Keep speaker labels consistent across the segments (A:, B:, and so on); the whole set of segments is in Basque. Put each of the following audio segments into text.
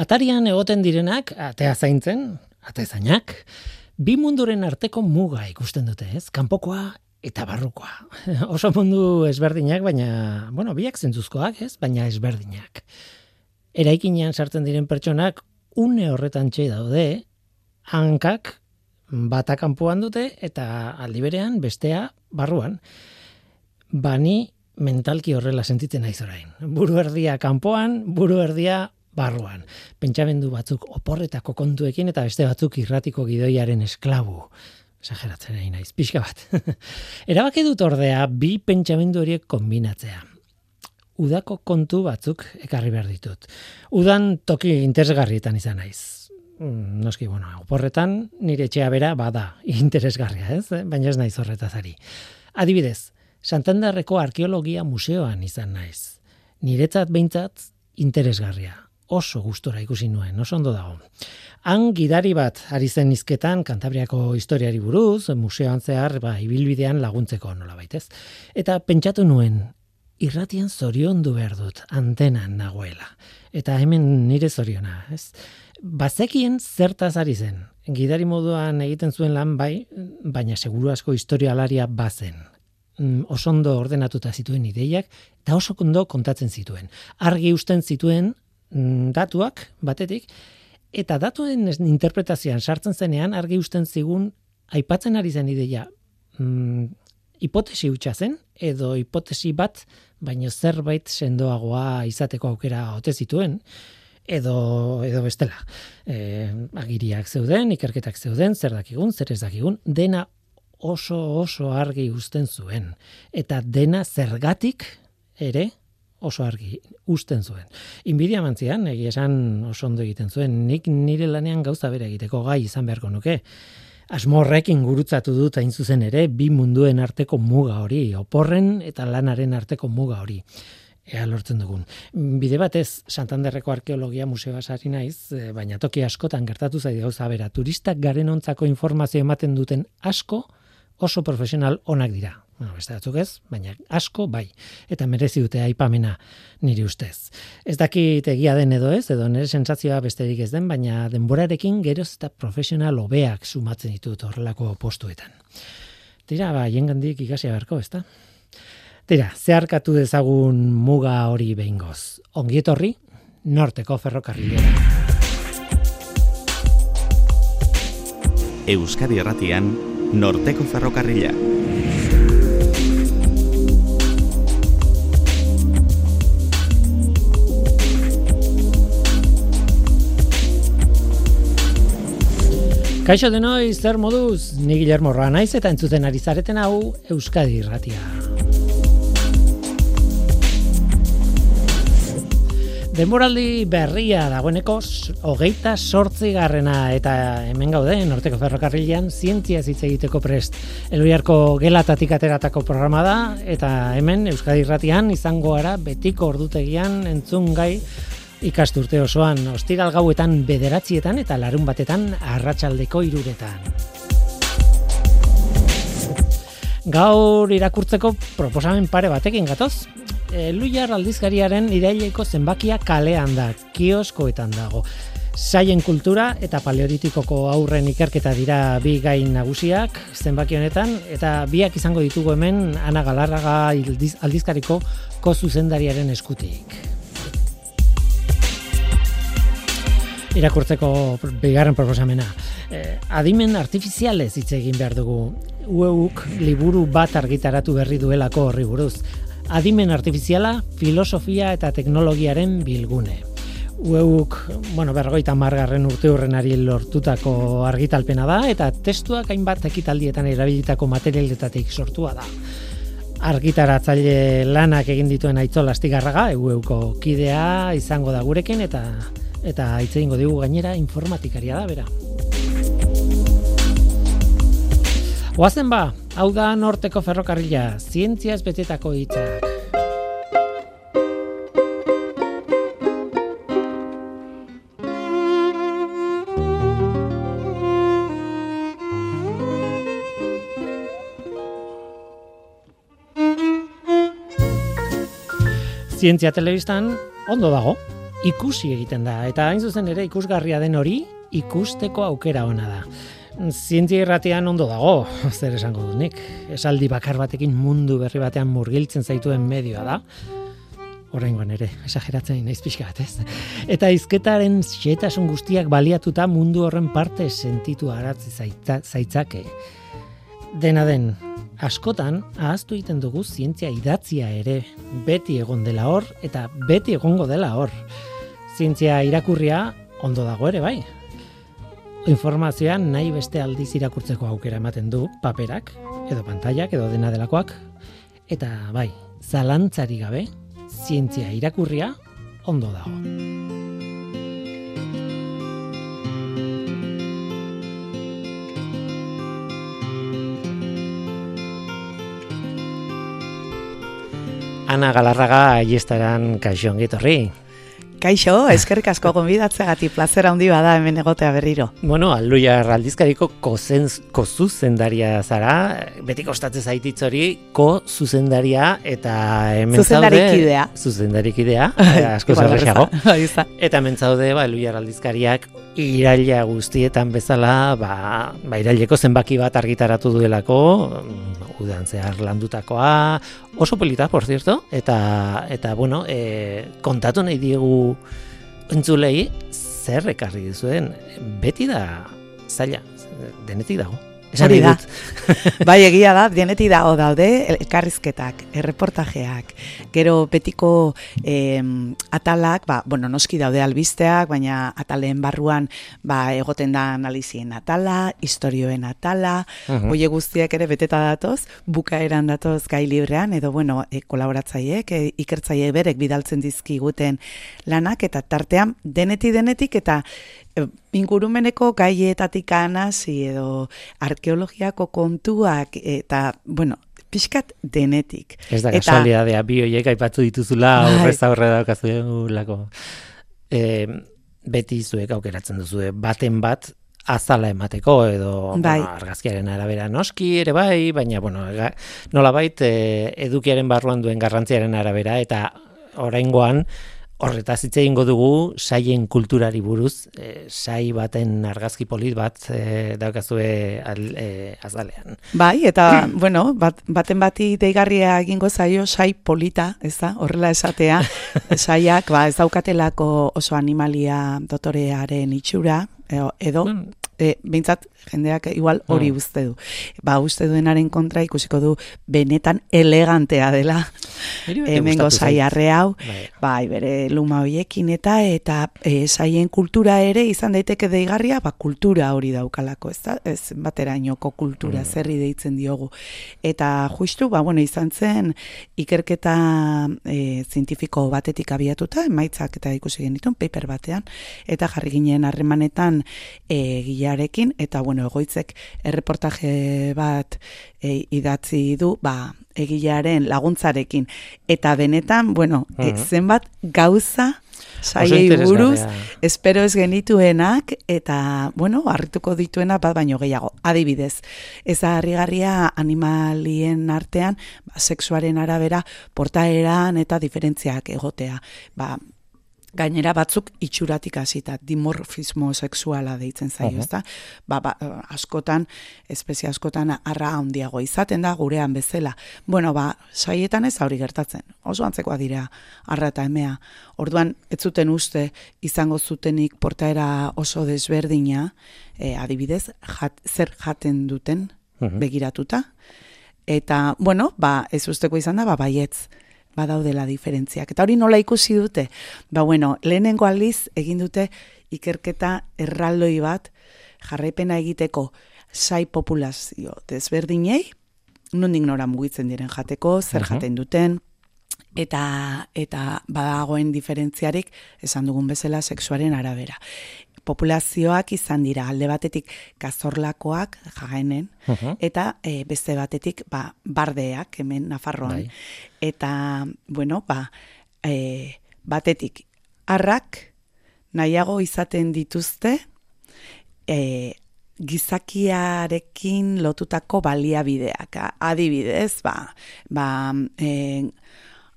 A: Atarian egoten direnak, atea zaintzen, ate zainak, bi munduren arteko muga ikusten dute, ez? Kanpokoa eta barrukoa. Oso mundu ezberdinak, baina, bueno, biak zentzuzkoak, ez? Baina ezberdinak. Eraikinean sartzen diren pertsonak, une horretan txei daude, hankak bata kanpoan dute eta aldi berean bestea barruan. Bani mentalki horrela sentitzen naiz orain. Buru erdia kanpoan, buru erdia barruan. Pentsamendu batzuk oporretako kontuekin eta beste batzuk irratiko gidoiaren esklabu. Exageratzen nahi naiz, pixka bat. Erabaki dut ordea bi pentsamendu horiek kombinatzea. Udako kontu batzuk ekarri behar ditut. Udan toki interesgarrietan izan naiz. Mm, noski, bueno, oporretan nire etxea bera bada interesgarria, ez? Baina ez naiz horretazari. Adibidez, Santanderreko arkeologia museoan izan naiz. Niretzat behintzat interesgarria oso gustora ikusi nuen, oso ondo dago. Han gidari bat ari zen izketan kantabriako historiari buruz, museoan zehar, ba, ibilbidean laguntzeko nola baitez. Eta pentsatu nuen, irratian zorion du behar dut, antenan nagoela. Eta hemen nire zoriona, ez? Bazekien zertaz ari zen. Gidari moduan egiten zuen lan bai, baina seguru asko historialaria bazen mm, oso ondo ordenatuta zituen ideiak, eta oso ondo kontatzen zituen. Argi usten zituen datuak batetik eta datuen interpretazioan sartzen zenean argi usten zigun aipatzen ari zen ideia mm, hipotesi hutsa zen edo hipotesi bat baino zerbait sendoagoa izateko aukera ote zituen edo edo bestela. E, agiriak zeuden ikerketak zeuden zer dakigun zer ez dakigun dena oso oso argi uzten zuen. Eta dena zergatik ere oso argi usten zuen. Inbidia mantzian, egi esan oso ondo egiten zuen, nik nire lanean gauza bere egiteko gai izan beharko nuke. Asmorrekin gurutzatu dut hain zuzen ere, bi munduen arteko muga hori, oporren eta lanaren arteko muga hori. Ea lortzen dugun. Bide batez, Santanderreko arkeologia museoa sari naiz, eh, baina toki askotan gertatu zaide gauza bera. Turistak garen ontzako informazio ematen duten asko, oso profesional onak dira. Bueno, beste batzuk ez, baina asko bai. Eta merezi dute aipamena niri ustez. Ez dakit egia den edo ez, edo nire sentsazioa besterik ez den, baina denborarekin geroz eta profesional hobeak sumatzen ditut horrelako postuetan. Tira, ba, jengandik ikasi beharko, ezta? Tira, zeharkatu dezagun muga hori behingoz. Ongietorri, norteko ferrokarrilera.
B: Euskadi Erratian, norteko ferrokarrila.
A: Kaixo denoi, zer moduz, ni Guillermo naiz eta entzuten ari zareten hau Euskadi Irratia. Denboraldi berria dagoeneko hogeita sortzi garrena eta hemen gaude, norteko ferrokarrilean, zientzia hitz egiteko prest. Eloiarko gelatatik ateratako programa da, eta hemen Euskadi Irratian izango gara betiko ordutegian entzun gai ikasturte osoan ostiral gauetan bederatzietan eta larun batetan arratsaldeko iruretan. Gaur irakurtzeko proposamen pare batekin gatoz. E, Luiar aldizkariaren iraileko zenbakia kalean da, kioskoetan dago. Saien kultura eta paleolitikoko aurren ikerketa dira bi gain nagusiak zenbaki honetan eta biak izango ditugu hemen Ana Galarraga aldizkariko ko zuzendariaren eskutik. Irakurtzeko bigarren proposamena. Eh, adimen artifizialez hitz egin behar dugu. Ueuk liburu bat argitaratu berri duelako horri buruz. Adimen artifiziala, filosofia eta teknologiaren bilgune. Ueuk, bueno, berrogeita margarren urte hurrenari lortutako argitalpena da, eta testuak hainbat ekitaldietan erabilitako materialetatik sortua da. Argitaratzaile lanak egin dituen aitzola astigarraga, euko kidea izango da gurekin, eta eta hitz egingo dugu gainera informatikaria da bera. Oazen ba, hau da norteko ferrokarrila, zientziaz betetako hitzak. Zientzia telebistan ondo dago, ikusi egiten da, eta hain zuzen ere ikusgarria den hori, ikusteko aukera ona da. Zientzia irratean ondo dago, zer esango dut nik. Esaldi bakar batekin mundu berri batean murgiltzen zaituen medioa da. Horrengoan ere, esageratzen naiz pixka bat, ez? Eta izketaren xetasun guztiak baliatuta mundu horren parte sentitu aratzi zaitzake. Dena den, askotan ahaztu egiten dugu zientzia idatzia ere beti egon dela hor eta beti egongo dela hor. Zientzia irakurria ondo dago ere bai, informazioa nahi beste aldiz irakurtzeko aukera ematen du paperak, edo pantailak, edo dena delakoak, eta bai, zalantzari gabe, zientzia irakurria ondo dago. Ana Galarraga aiestaran kaixo ongitorri.
C: Kaixo, eskerrik asko gonbidatzeagatik plazera handi bada hemen egotea berriro.
A: Bueno, Aluia Raldizkariko kozen kozu zendaria zara, beti kostatzen zaitit hori ko zuzendaria eta hemen zaude
C: idea.
A: Zuzendarik idea, asko zerrexago. eta hemen zaude, ba, Aluia Raldizkariak iraila guztietan bezala, ba, ba iraileko zenbaki bat argitaratu duelako, udan zehar landutakoa, oso polita, por cierto, eta, eta bueno, e, kontatu nahi diegu entzulei, zer ekarri dizuen, beti da zaila, denetik dago.
C: Hori da. bai, egia da, dieneti dago daude, elkarrizketak, erreportajeak, gero betiko eh, atalak, ba, bueno, noski daude albisteak, baina ataleen barruan ba, egoten da analizien atala, historioen atala, uh -huh. guztiak ere beteta datoz, bukaeran datoz gai librean, edo, bueno, e, kolaboratzaiek, e, ikertzaile berek bidaltzen dizkiguten lanak, eta tartean, deneti denetik, eta ingurumeneko gaietatik hasi edo arkeologiako kontuak eta bueno, pixkat denetik.
A: Ez da kasualidadea bi hoiek aipatu dituzula bai. aurrez aurre daukazulako. E, beti zuek aukeratzen duzu baten bat azala emateko edo bai. bueno, argazkiaren arabera noski ere bai, baina bueno, nolabait e, edukiaren barruan duen garrantziaren arabera eta oraingoan Horretaz hitz egingo dugu saien kulturari buruz, e, sai baten argazki polit bat e, daukazue e, azalean.
C: Bai, eta bueno, bat, baten bati deigarria egingo zaio sai polita, ez da? Horrela esatea, saiak ba ez daukatelako oso animalia dotorearen itxura edo e, behintzat jendeak igual hori mm. uste du. Ba, uste duenaren kontra ikusiko du benetan elegantea dela hemen gozai arre hau, bai. bai, bere luma hoiekin eta eta e, saien kultura ere izan daiteke deigarria, ba, kultura hori daukalako, ez da? Ez baterainoko kultura, mm. zerri deitzen diogu. Eta justu, ba, bueno, izan zen ikerketa e, zientifiko batetik abiatuta, emaitzak eta ikusi genitun, paper batean, eta jarri ginen harremanetan e, gilarekin, eta bueno, egoitzek erreportaje bat e, idatzi du, ba, egilearen laguntzarekin. Eta benetan, bueno, e, zenbat gauza saiei buruz, espero ez genituenak, eta, bueno, harrituko dituena bat baino gehiago. Adibidez, ez harrigarria animalien artean, ba, sexuaren arabera, portaeran eta diferentziak egotea. Ba, gainera batzuk itxuratik hasita dimorfismo sexuala deitzen zaio, uh ezta? Ba, ba, askotan, espezie askotan arra handiago izaten da gurean bezala. Bueno, ba, saietan ez hori gertatzen. Oso antzekoa dira arra eta emea. Orduan ez zuten uste izango zutenik portaera oso desberdina, e, adibidez, jat, zer jaten duten begiratuta. Eta, bueno, ba, ez usteko izan da, ba, baietz badaudela diferentziak. Eta hori nola ikusi dute? Ba bueno, lehenengo aldiz egin dute ikerketa erraldoi bat jarraipena egiteko sai populazio desberdinei, nondik nora mugitzen diren jateko, zer jaten duten, eta eta badagoen diferentziarik esan dugun bezala sexuaren arabera populazioak izan dira alde batetik kazorlakoak jagainen eta e, beste batetik ba, bardeak hemen Nafarroan. Bai. Eta, bueno, ba, e, batetik arrak nahiago izaten dituzte e, gizakiarekin lotutako baliabideak. Adibidez, ba, ba, e,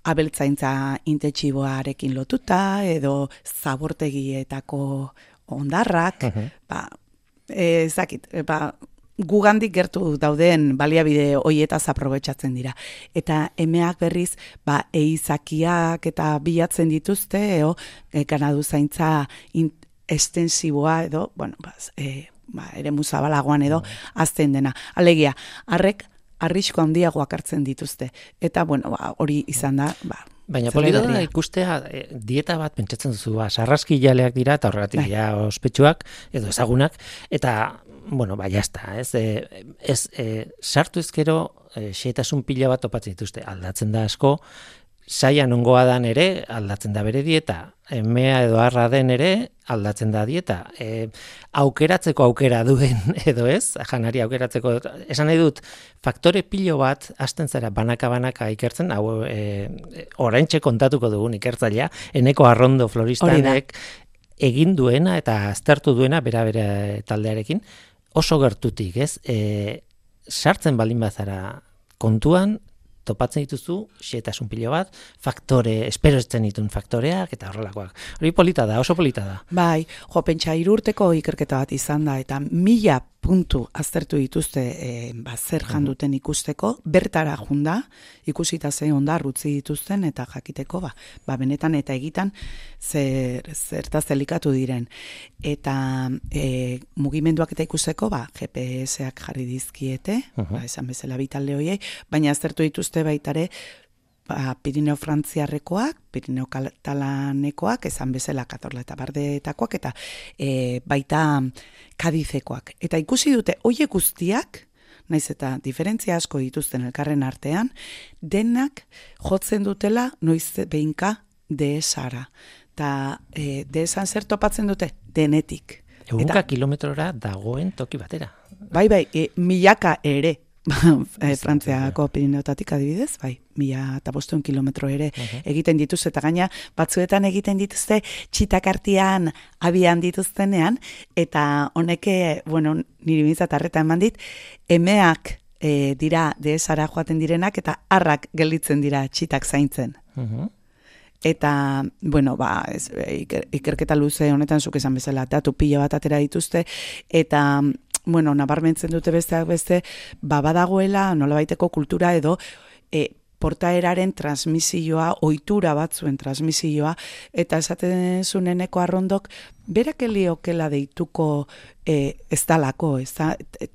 C: abeltzaintza intentsiboarekin lotuta, edo zabortegietako ondarrak, ba, e, zakit, ba, gugandik gertu dauden baliabide hoietaz aprobetsatzen dira. Eta emeak berriz, ba, eizakiak eta bilatzen dituzte, eo, e, ganadu zaintza estensiboa edo, bueno, ba, e, ba, ere muzabalagoan edo, azten dena. Alegia, harrek, arrisko handiagoak hartzen dituzte. Eta, bueno, ba, hori izan da, ba,
A: Baina polita da ikustea e, dieta bat pentsatzen duzu, ba, sarraski jaleak dira eta horregatik bai. ja ospetsuak edo ezagunak. Eta bueno, ba jazta, ez? E, ez e, sartu ezkero e, xetasun pila bat topatzen dituzte. Aldatzen da asko saia nongoa dan ere aldatzen da bere dieta. Emea edo harra den ere aldatzen da dieta. E, aukeratzeko aukera duen edo ez, janari aukeratzeko. Esan nahi dut, faktore pilo bat hasten zara banaka-banaka ikertzen, hau e, oraintxe kontatuko dugun ikertzailea, eneko arrondo floristanek egin duena eta aztertu duena bera bera taldearekin, oso gertutik, ez? E, sartzen balin bazara kontuan, topatzen dituzu, xetasun pilo bat, faktore, espero esten ditun faktoreak, eta horrelakoak. Hori polita da, oso polita da.
C: Bai, jo, pentsa irurteko ikerketa bat izan da, eta mila puntu aztertu dituzte e, ba, zer janduten ikusteko, bertara junda, ikusita ze onda rutzi dituzten, eta jakiteko, ba, ba benetan eta egitan, zer, zertaz delikatu diren. Eta e, mugimenduak eta ikusteko, ba, GPS-ak jarri dizkiete, ba, esan bezala bitalde hoiei, baina aztertu dituzte baitare, ba, Pirineo Frantziarrekoak, Pirineo Katalanekoak, esan bezala katorla eta bardeetakoak, eta e, baita kadizekoak. Eta ikusi dute, oie guztiak, naiz eta diferentzia asko dituzten elkarren artean, denak jotzen dutela noiz behinka deesara. Ta e, deesan zer topatzen dute? Denetik.
A: Egunka kilometrora dagoen toki batera.
C: Bai, bai, e, milaka ere Frantziako Pirineotatik adibidez, bai, mila eta bostuen kilometro ere egiten dituz, eta gaina batzuetan egiten dituzte txitakartian abian dituztenean, eta honeke, bueno, niri bintzat arreta eman dit, emeak e, dira deesara joaten direnak, eta harrak gelditzen dira txitak zaintzen. Eta, bueno, ba, ez, iker, ikerketa luze honetan zuk esan bezala, datu pila bat atera dituzte, eta bueno, nabarmentzen dute besteak beste, ba badagoela nolabaiteko kultura edo e, portaeraren transmisioa, ohitura batzuen transmisioa, eta esaten zuneneko arrondok, berak eliokela deituko e, ez dalako, ez da,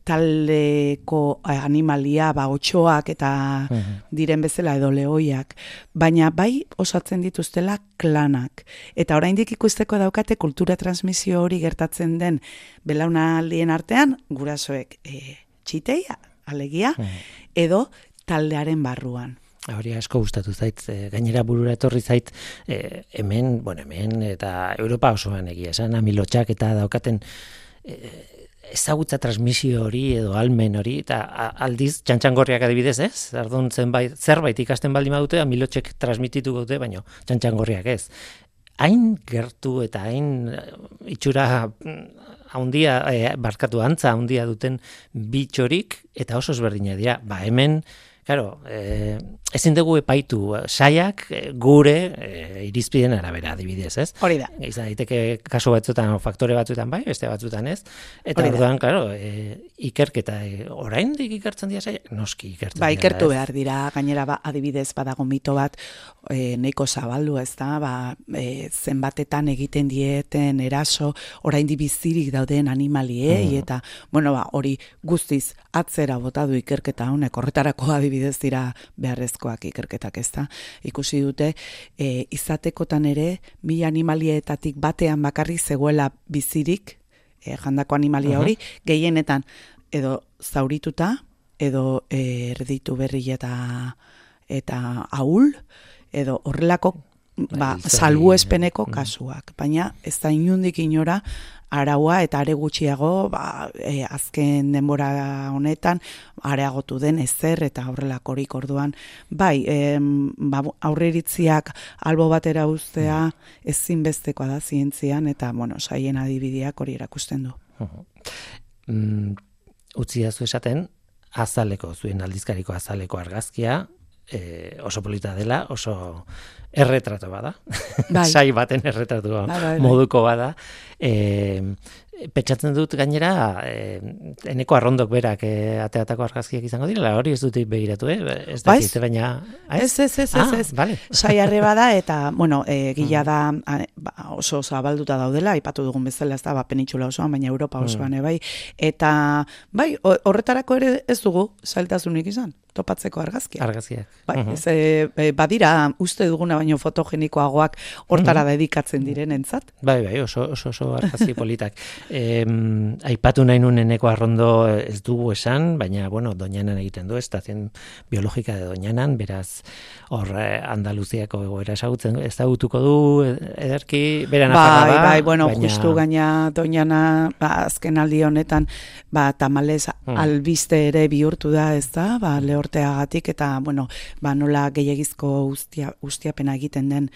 C: taldeko animalia, ba, otxoak eta mhm. diren bezala edo lehoiak, baina bai osatzen dituztela klanak. Eta oraindik ikusteko daukate kultura transmisio hori gertatzen den belaunaldien artean, gurasoek e, txiteia, alegia, mhm. edo taldearen barruan.
A: Hori asko gustatu zait, e, gainera burura etorri zait e, hemen, bueno, hemen eta Europa osoan egia esan, amilotxak eta daukaten e, ezagutza transmisio hori edo almen hori, eta aldiz txantxangorriak adibidez ez, ardun zenbait, zerbait ikasten baldin badute, amilotxek transmititu dute, baino txantxangorriak ez. Hain gertu eta hain itxura haundia, e, barkatu antza haundia duten bitxorik, eta oso ezberdina dira, ba hemen, Claro, eh, ezin dugu epaitu eh, saiak eh, gure eh, irizpiden arabera adibidez, ez?
C: Hori da.
A: Izan daiteke kasu batzuetan faktore batzuetan bai, beste batzuetan ez. Eta orduan, claro, eh, ikerketa eh, oraindik ikertzen dira saiak, noski ikertzen
C: ba, ikertu behar dira, gainera ba, adibidez badago mito bat eh, neiko zabaldu, ez da, ba, eh, zenbatetan egiten dieten eraso oraindik bizirik dauden animaliei mm. eta bueno, ba, hori guztiz atzera bota du ikerketa honek horretarako adibidez dira beharrezkoak ikerketak ez da. Ikusi dute, e, izatekotan ere, mi animalietatik batean bakarri zegoela bizirik, e, jandako animalia hori, gehienetan edo zaurituta, edo e, erditu berri eta eta ahul, edo horrelako ba, salbuespeneko kasuak. Baina ez da inundik inora araua eta are gutxiago ba, e, azken denbora honetan areagotu den ezer eta horrelakorik orduan bai e, ba, aurreritziak albo batera ustea mm. ezinbestekoa da zientzian eta bueno saien adibideak hori erakusten du.
A: Mm, utzi esaten azaleko zuen aldizkariko azaleko argazkia e, oso polita dela, oso erretrato bada.
C: Bai.
A: Sai baten erretratua
C: Bai, bai, bai.
A: moduko bada. E, petxatzen dut gainera, e, eneko arrondok berak e, ateatako argazkiak izango dira, hori ez dut begiratu, eh? Ez
C: Bai.
A: dakit, baina... ah,
C: Ez, ez, ez, ez,
A: Ah,
C: ez.
A: vale.
C: Saiarre bada eta, bueno, e, gila da a, ba, oso zabalduta daudela, aipatu dugun bezala, ez da, ba, penitsula osoan, baina Europa osoan, e, bai. Eta, bai, ho- horretarako ere ez dugu zailtasunik izan, topatzeko argazkia.
A: Argazkiak.
C: Bai,
A: Mhm.
C: ez, e, e, badira, uste duguna baino fotogenikoagoak hortara dedikatzen direnentzat.
A: Bai, bai, oso, oso, oso argazki politak. Em, aipatu nahi nuen eneko arrondo ez dugu esan, baina, bueno, doñanan egiten du, estazion biologika de doñanan, beraz, hor eh, Andaluziako egoera ezagutzen, ezagutuko du eh, ederki, bera
C: Bai,
A: da,
C: bai, bueno,
A: baina,
C: justu gaina doñana, ba, azken aldi honetan, ba, tamalez
A: Hmm.
C: albiste ere bihurtu da, ez da, ba, lehorteagatik, eta, bueno, ba, nola gehiagizko ustia, ustiapena egiten den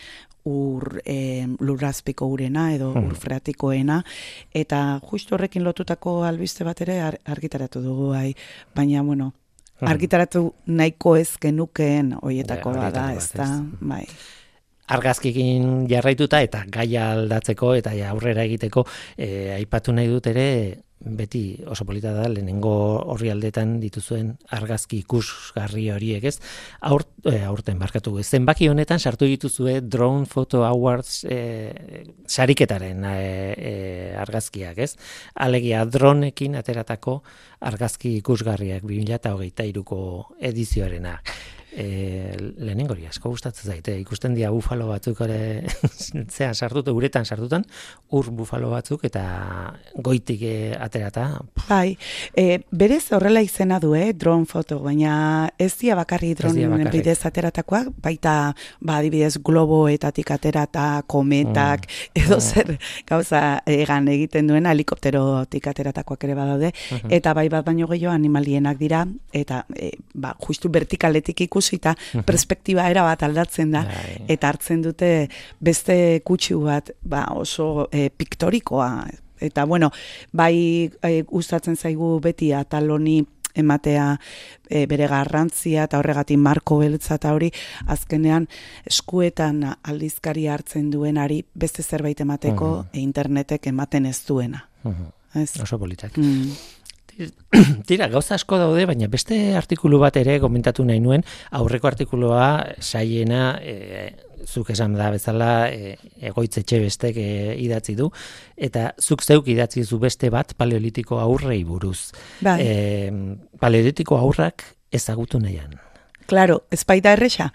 C: ur e, lurrazpiko urena edo
A: Hmm.
C: ur freatikoena eta justu horrekin lotutako albiste bat ere ar, argitaratu dugu bai baina bueno
A: Hmm.
C: argitaratu nahiko ez genukeen hoietako
A: Ja,
C: da,
A: horietako
C: ez
A: bat,
C: da,
A: ez.
C: bai.
A: argazkikin jarraituta eta gaia aldatzeko eta aurrera egiteko e, aipatu nahi dut ere beti oso polita da lehenengo horri aldetan dituzuen argazki ikusgarri horiek ez? Aur, e, aurten barkatu zenbaki honetan sartu dituzue Drone Photo Awards e, sariketaren e, e, argazkiak ez? Alegia dronekin ateratako argazki ikusgarriak 2023ko edizioarena E, lehenengo hori asko gustatzen zaite. Ikusten dira bufalo batzuk ere zea sartutu uretan sartutan ur bufalo batzuk eta goitik e, aterata
C: Bai, e, berez horrela izena du, eh, drone foto, baina ez dira bakarri drone bidez ateratakoak, baita, ba, adibidez, globoetatik aterata, kometak, edo zer gauza egan egiten duen helikopterotik ateratakoak ere badaude, eta bai bat baino gehiago animalienak dira, eta e, ba, justu vertikaletik ikusita, perspektiba era bat aldatzen da,
A: Bai.
C: eta hartzen dute beste kutsu bat ba, oso e, piktorikoa. Eta bueno, bai e, gustatzen zaigu beti atal honi ematea e, bere garrantzia eta horregatik marko beltza eta hori azkenean eskuetan aldizkari hartzen duenari beste zerbait emateko e, internetek ematen ez duena.
A: Mhm.
C: Ez?
A: oso politak
C: Mm.
A: Tira, gauza asko daude, baina beste artikulu bat ere komentatu nahi nuen, aurreko artikulua saiena, e, zuk esan da bezala, e, egoitzetxe bestek e, idatzi du, eta zuk zeuk idatzi zu beste bat paleolitiko aurrei buruz.
C: Bai.
A: E, paleolitiko aurrak ezagutu nahian.
C: Claro, ez baita erresa.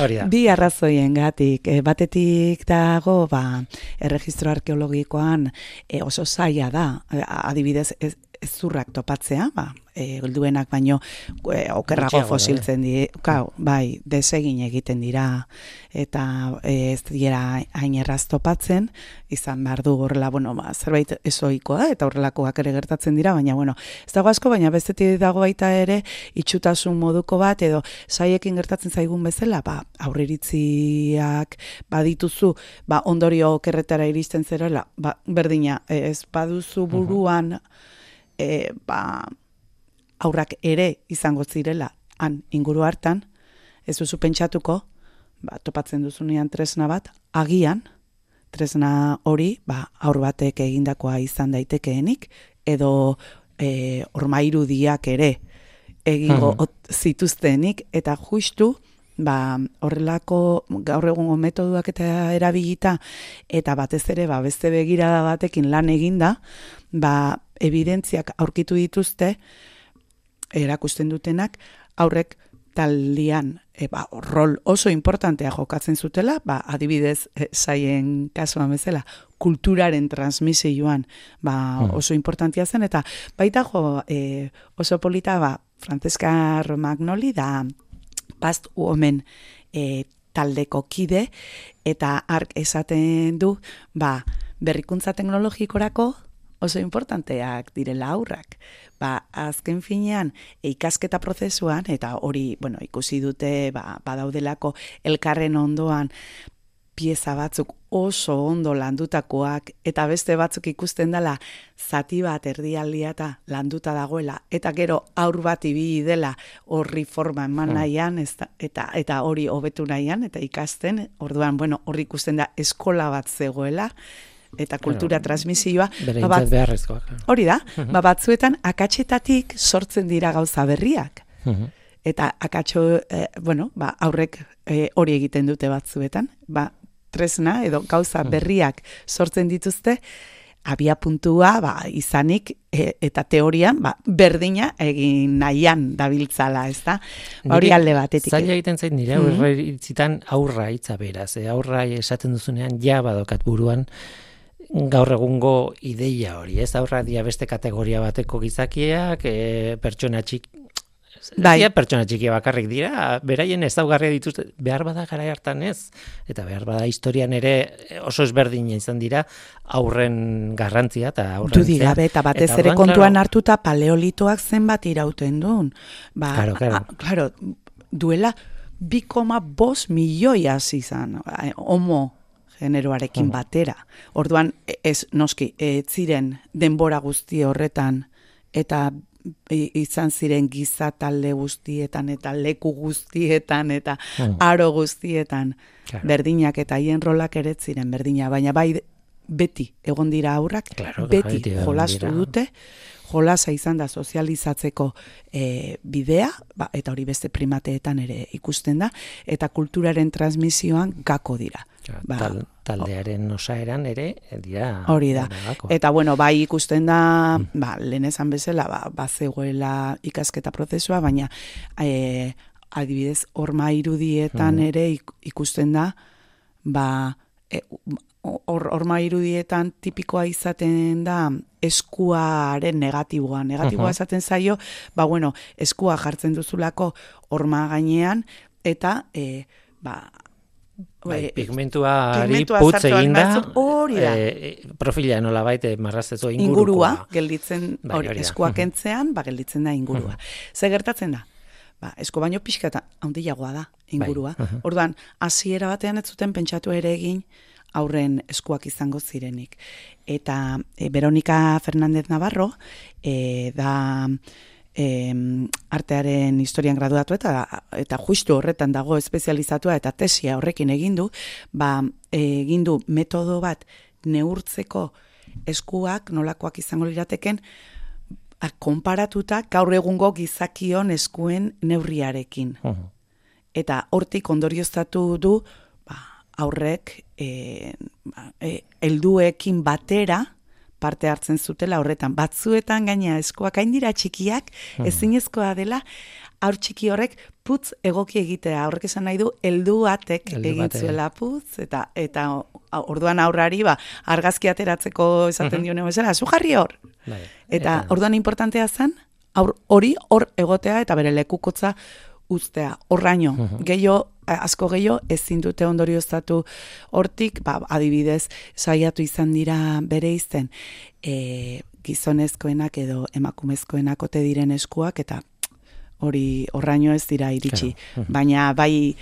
A: Hori da.
C: Bi arrazoien gatik, e, batetik dago, ba, erregistro arkeologikoan e, oso zaila da, adibidez, ez, ez zurrak topatzea, ba, e, helduenak baino e, okerrago
A: Gutxiago
C: fosiltzen di, kau, bai, desegin egiten dira, eta e, ez dira hain erraz topatzen, izan behar du horrela, bueno, ba, zerbait ezoikoa, eta horrelakoak ere gertatzen dira, baina, bueno, ez dago asko, baina bestetik dago baita ere, itxutasun moduko bat, edo saiekin gertatzen zaigun bezala, ba, aurreritziak badituzu, ba, ondorio okerretara iristen zerela, ba, berdina, ez baduzu buruan, e, ba, aurrak ere izango zirela han inguru hartan, ez duzu pentsatuko, ba, topatzen duzunean tresna bat, agian, tresna hori, ba, aur batek egindakoa izan daitekeenik, edo e, ormairudiak ere egingo
A: Mhm.
C: ot- zituztenik, eta justu, ba, horrelako gaur egungo metoduak eta erabilita, eta batez ere, ba, beste begirada batekin lan eginda, ba, evidentziak aurkitu dituzte, erakusten dutenak, aurrek taldian e, ba, rol oso importantea jokatzen zutela, ba, adibidez e, saien kasuan bezala, kulturaren transmisioan ba,
A: Hmm.
C: oso importantia zen, eta baita jo e, oso polita ba, Francesca Romagnoli da past women e, taldeko kide, eta ark esaten du, ba, berrikuntza teknologikorako oso importanteak direla aurrak. Ba, azken finean, ikasketa prozesuan, eta hori, bueno, ikusi dute, ba, badaudelako elkarren ondoan, pieza batzuk oso ondo landutakoak eta beste batzuk ikusten dela zati bat erdialdia eta landuta dagoela eta gero aur bat ibili dela horri forma eman
A: Hmm.
C: nahian eta eta hori hobetu nahian eta ikasten orduan bueno hori ikusten da eskola bat zegoela eta kultura transmisioa
A: Bere
C: ba, bat-
A: intzat beharrezkoak.
C: hori da ba, batzuetan akatsetatik sortzen dira gauza berriak
A: Mhm.
C: eta akatxo, eh, bueno, ba, aurrek eh, hori egiten dute batzuetan, ba, tresna edo gauza berriak sortzen dituzte, abia puntua ba, izanik e, eta teorian ba, berdina egin nahian dabiltzala, ez da? Ba, hori alde batetik.
A: Zaila egiten zait nire
C: Mhm.
A: aurra hitzitan aurra hitza beraz. E, aurra esaten duzunean ja badokat buruan gaur egungo ideia hori, ez? Aurra dia beste kategoria bateko gizakiak, e, pertsona txik
C: Bai.
A: Bai. pertsona txiki bakarrik dira, beraien ezaugarria dituzte, behar bada gara hartan ez, eta behar bada historian ere oso ezberdina izan dira aurren garrantzia eta aurren
C: Dudik gabe, eta batez
A: Eta
C: ere kontuan
A: claro,
C: hartuta paleolitoak zenbat irauten duen. Ba,
A: Claro, claro.
C: a- claro, duela 2,5 milioi hasi izan, eh, homo generoarekin batera. Orduan, e- ez noski, ez ziren denbora guzti horretan, eta izan ziren giza talde guztietan, eta leku guztietan, eta
A: Mhm.
C: aro guztietan,
A: Claro.
C: berdinak eta haien rolak ere ziren berdina, baina bai beti egon dira aurrak,
A: Claro,
C: beti
A: beti egon
C: jolastu
A: dira.
C: dute, jolasa izan da sozializatzeko e, bidea, ba, eta hori beste primateetan ere ikusten da, eta kulturaren transmisioan gako dira. Ba,
A: Tal, taldearen osaeran ere eh, dira
C: Hori da.
A: horrelako.
C: Eta bueno, bai ikusten da,
A: Mm.
C: ba, lehen esan bezala, ba, bazegoela ikasketa prozesua, baina e, adibidez, horma irudietan
A: Mhm.
C: ere ik- ikusten da, ba, e, hor, horma irudietan tipikoa izaten da eskuaren negatiboa. Negatiboa esaten zaio, ba, bueno, eskua jartzen duzulako horma gainean, eta, e, ba,
A: Bai,
C: e,
A: pigmentuari
C: pigmentua
A: putz eginda,
C: hori da.
A: eh, profila nola baite marrazezo
C: ingurua, gelditzen,
A: Bai,
C: hori, eskuak entzean, ba, gelditzen da ingurua. Ze gertatzen da? Ba, esko baino pixka eta handiagoa da ingurua.
A: Bai.
C: Orduan, hasiera batean ez zuten pentsatu ere egin aurren eskuak izango zirenik. Eta e, Veronika Fernández Navarro e, da em, artearen historian graduatu eta eta justu horretan dago espezializatua eta tesia horrekin egin du, ba egin du metodo bat neurtzeko eskuak nolakoak izango lirateken a, konparatuta gaur egungo gizakion eskuen neurriarekin.
A: Mhm.
C: Eta hortik ondorioztatu du ba, aurrek e, ba, e, helduekin batera parte hartzen zutela horretan. Batzuetan gaina eskuak hain dira txikiak, ezinezkoa dela aur txiki horrek putz egoki egitea. Horrek esan nahi du heldu batek egin zuela putz eta eta orduan aurrari ba argazki ateratzeko esaten
A: Mhm.
C: dione bezala, zu jarri hor.
A: Bai.
C: Eta orduan importantea zen, aur, hori hor egotea eta bere lekukotza uztea. Horraino,
A: Mhm.
C: gehiago, eh, asko gehiago ezin dute ondorioztatu hortik, ba, adibidez, saiatu izan dira bere izten, e, gizonezkoenak edo emakumezkoenak ote diren eskuak, eta hori horraino ez dira iritsi.
A: Claro.
C: Baina bai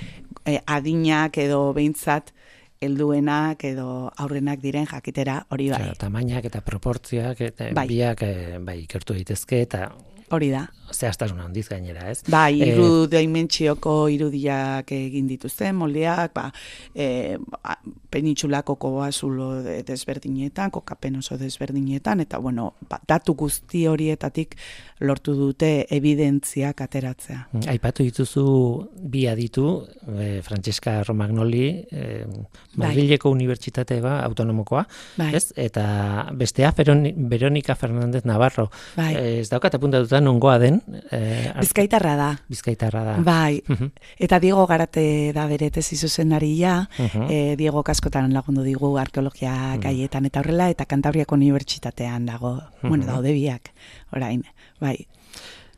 C: e, adinak edo behintzat helduenak edo aurrenak diren jakitera hori bai.
A: Claro, tamainak eta proportzioak eta
C: Bai.
A: biak eh, bai ikertu daitezke eta
C: Hori da.
A: zehaztasun handiz gainera, ez?
C: Bai,
A: Eh,
C: iru dimentsioko irudiak egin dituzte, moldeak, ba, e, ba, penintxulako kobazulo de- desberdinetan, kokapen oso desberdinetan, eta bueno, ba, datu guzti horietatik lortu dute evidentziak ateratzea.
A: Aipatu dituzu bi aditu, eh, Francesca Romagnoli, eh, Madrileko Unibertsitate ba, autonomokoa,
C: Bai,
A: ez? Eta bestea Veroni- Veronika Fernandez Navarro.
C: bai.
A: Eh, ez daukat apuntatuta nongoa den, eh, ar-
C: Bizkaitarra da.
A: Bizkaitarra da.
C: Bai,
A: Mhm,
C: eta Diego Garate da bere tesi zuzendaria,
A: mhm.
C: e, Diego kaskotan lagundu digu arkeologia gaietan eta horrela, eta Kantabriako Unibertsitatean dago, bueno, daude biak, orain, bai.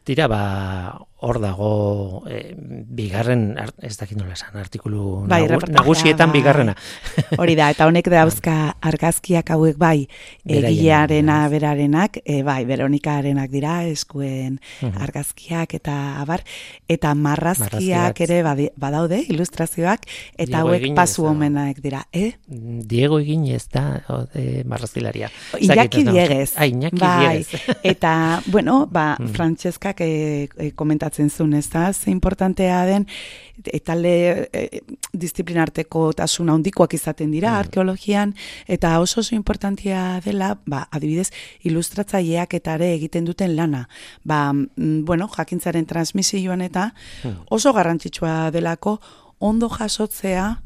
A: Tira, ba, hor dago e, bigarren, ar, ez dakit nola esan, artikulu
C: Bai,
A: nagu, nagusietan
C: bai.
A: bigarrena.
C: Hori da, eta honek dauzka argazkiak hauek bai, egilearena berarenak, e, bai, Veronikarenak dira, eskuen
A: Mhm.
C: argazkiak eta abar, eta marrazkiak
A: Marrazkiak.
C: ere badaude, ilustrazioak, eta
A: Diego
C: hauek
A: Eginez,
C: pasu omenak dira, eh?
A: Diego Eginez da, e, marrazkilaria.
C: Iñaki? Dieguez.
A: Ah, Iñaki
C: bai.
A: Dieguez.
C: eta, bueno, ba,
A: Mm.
C: Franceskak e, e, komentatzen zuen, ez da, ze importantea den, e, talde e, disiplinarteko tasuna handikoak izaten dira
A: Mm.
C: arkeologian, eta oso oso importantea dela, ba, adibidez, ilustratzaileak eta ere egiten duten lana. Ba, mm, bueno, jakintzaren transmisioan eta
A: Mm.
C: oso garrantzitsua delako ondo jasotzea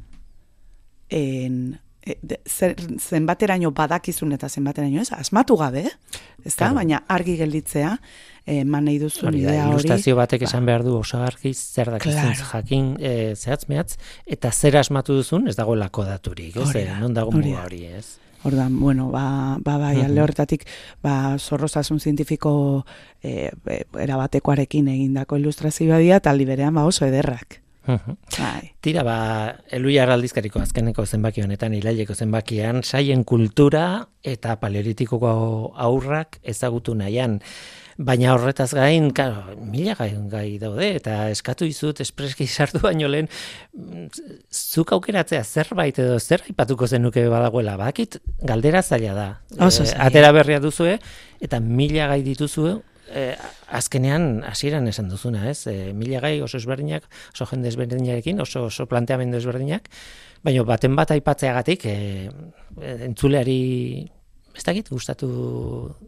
C: en, e, zer, zenbateraino badakizun eta zenbateraino ez, asmatu gabe, ez da,
A: Claro.
C: baina argi gelditzea, eman nahi duzun
A: Hori da,
C: idea hori.
A: ilustrazio batek
C: ba.
A: esan behar du oso argi zer dakizun
C: Claro.
A: jakin e, zehatz mehatz, eta zer asmatu duzun ez dagoelako daturik, ez?
C: Hori
A: Eh,
C: da,
A: non dago
C: hori
A: hori, ez?
C: Ordan, bueno, ba, ba bai, alde horretatik, ba, zorrozasun zientifiko e, erabatekoarekin egindako ilustrazioa dira, eta aldi berean ba oso ederrak.
A: Mhm.
C: Bai.
A: Tira, ba, eluiar aldizkariko azkeneko zenbaki honetan, ilaileko zenbakian, saien kultura eta paleolitikoko aurrak ezagutu nahian. Baina horretaz gain, karo, mila gai daude, eta eskatu izut espreski sartu baino lehen, zuk aukeratzea zerbait edo zer aipatuko zenuke badagoela, bakit galdera zaila da.
C: Oso zaila.
A: atera berria duzue, eta mila gai dituzue, eh, azkenean hasieran esan duzuna, ez? Eh, mila gai oso ezberdinak, oso jende ezberdinarekin, oso oso planteamendu ezberdinak, baina baten bat aipatzeagatik eh, entzuleari ez dakit gustatu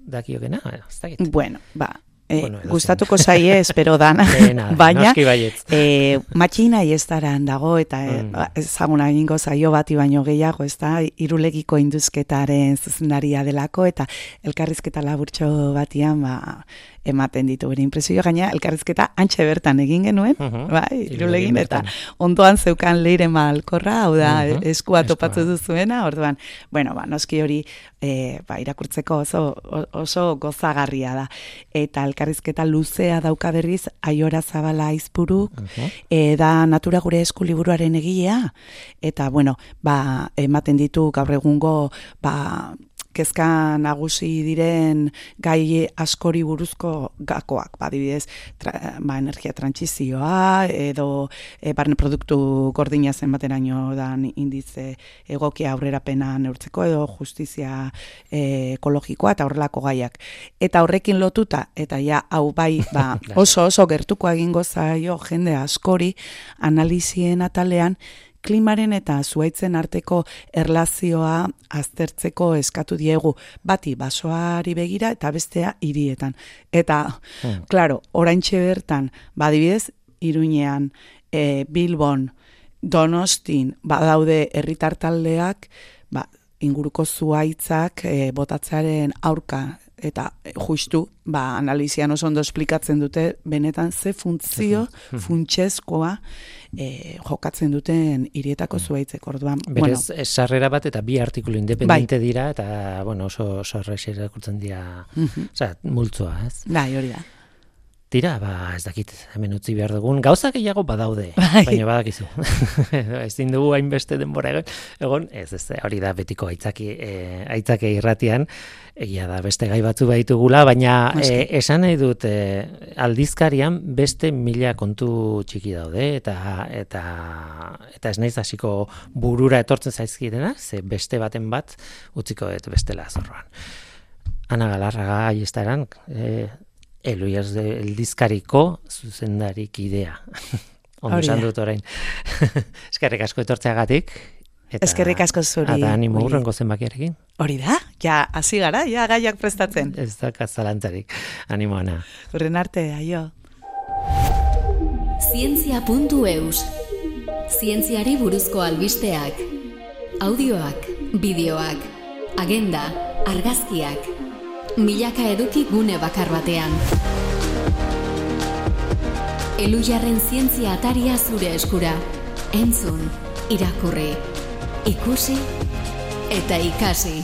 A: dakiokena, ez dakit.
C: Bueno, ba, e,
A: Bueno,
C: gustatuko zaie, espero dana,
A: Eh, nada,
C: baina
A: noski baietz.
C: e, matxina iestaran dago eta e,
A: Mm.
C: ba, ezaguna egingo zaio bati baino gehiago, ez da, irulegiko induzketaren zuzendaria delako eta elkarrizketa laburtxo batian ba, ematen ditu bere impresio gaina elkarrizketa antxe bertan egin genuen,
A: Mhm.
C: bai, irulegin eta ondoan zeukan leire malkorra, hau da,
A: Mhm.
C: eskua
A: Eskua.
C: topatu duzuena, orduan, bueno, ba, noski hori e, ba, irakurtzeko oso, oso gozagarria da. Eta elkarrizketa luzea dauka berriz, aiora zabala aizpuru,
A: Mhm.
C: e, da natura gure esku liburuaren egilea, eta, bueno, ba, ematen ditu gaur egungo, ba, kezka nagusi diren gai askori buruzko gakoak, ba, adibidez, tra, ba, energia trantsizioa, edo e, barne produktu gordina zenbateraino dan indize egokia aurrerapena neurtzeko, edo justizia e, ekologikoa eta horrelako gaiak. Eta horrekin lotuta, eta ja, hau bai, ba, oso oso gertuko egingo zaio jende askori analizien atalean, klimaren eta zuaitzen arteko erlazioa aztertzeko eskatu diegu bati basoari begira eta bestea hirietan. Eta,
A: Hmm.
C: claro, oraintxe bertan, badibidez, Iruñean, e, Bilbon, Donostin, badaude herritar taldeak, ba, inguruko zuaitzak e, botatzearen aurka eta e, justu ba analizian oso ondo esplikatzen dute benetan ze funtzio funtsezkoa e, jokatzen duten hirietako zuaitzek orduan
A: Berez, bueno. sarrera bat eta bi artikulu independente dira, eta, bueno, oso, oso errexi irakurtzen dira,
C: Mhm.
A: osea, multzoa, ez?
C: bai hori da
A: Tira, ba, ez dakit, hemen utzi behar dugun, gauza gehiago badaude,
C: Bai.
A: baina badakizu. Ezin dugu hainbeste denbora egon, egon, ez, ez, hori da betiko aitzaki, e, aitzake irratian, egia da beste gai batzu baitugula, baina e, esan nahi dut e, aldizkarian beste mila kontu txiki daude, eta eta eta ez naiz hasiko burura etortzen zaizkidena, ze beste baten bat utziko dut bestela zorroan. Ana Galarraga aiestaran, e, Eloiaz de Eldizkariko zuzendarik idea. Ondo esan dut orain. Eskerrik asko etortzeagatik. Eta,
C: Eskerrik asko zuri.
A: Eta animo urrengo zenbakiarekin.
C: hori da ja hasi gara ja gaiak prestatzen
A: Ez da kazalantzarik. Animo ana.
C: urren arte aio
D: Zientzia.eus Zientziari buruzko albisteak Audioak, bideoak, agenda, argazkiak Milaka eduki gune bakar batean Elujarren zientzia ataria zure eskura Entzun, irakurri, ikusi eta ikasi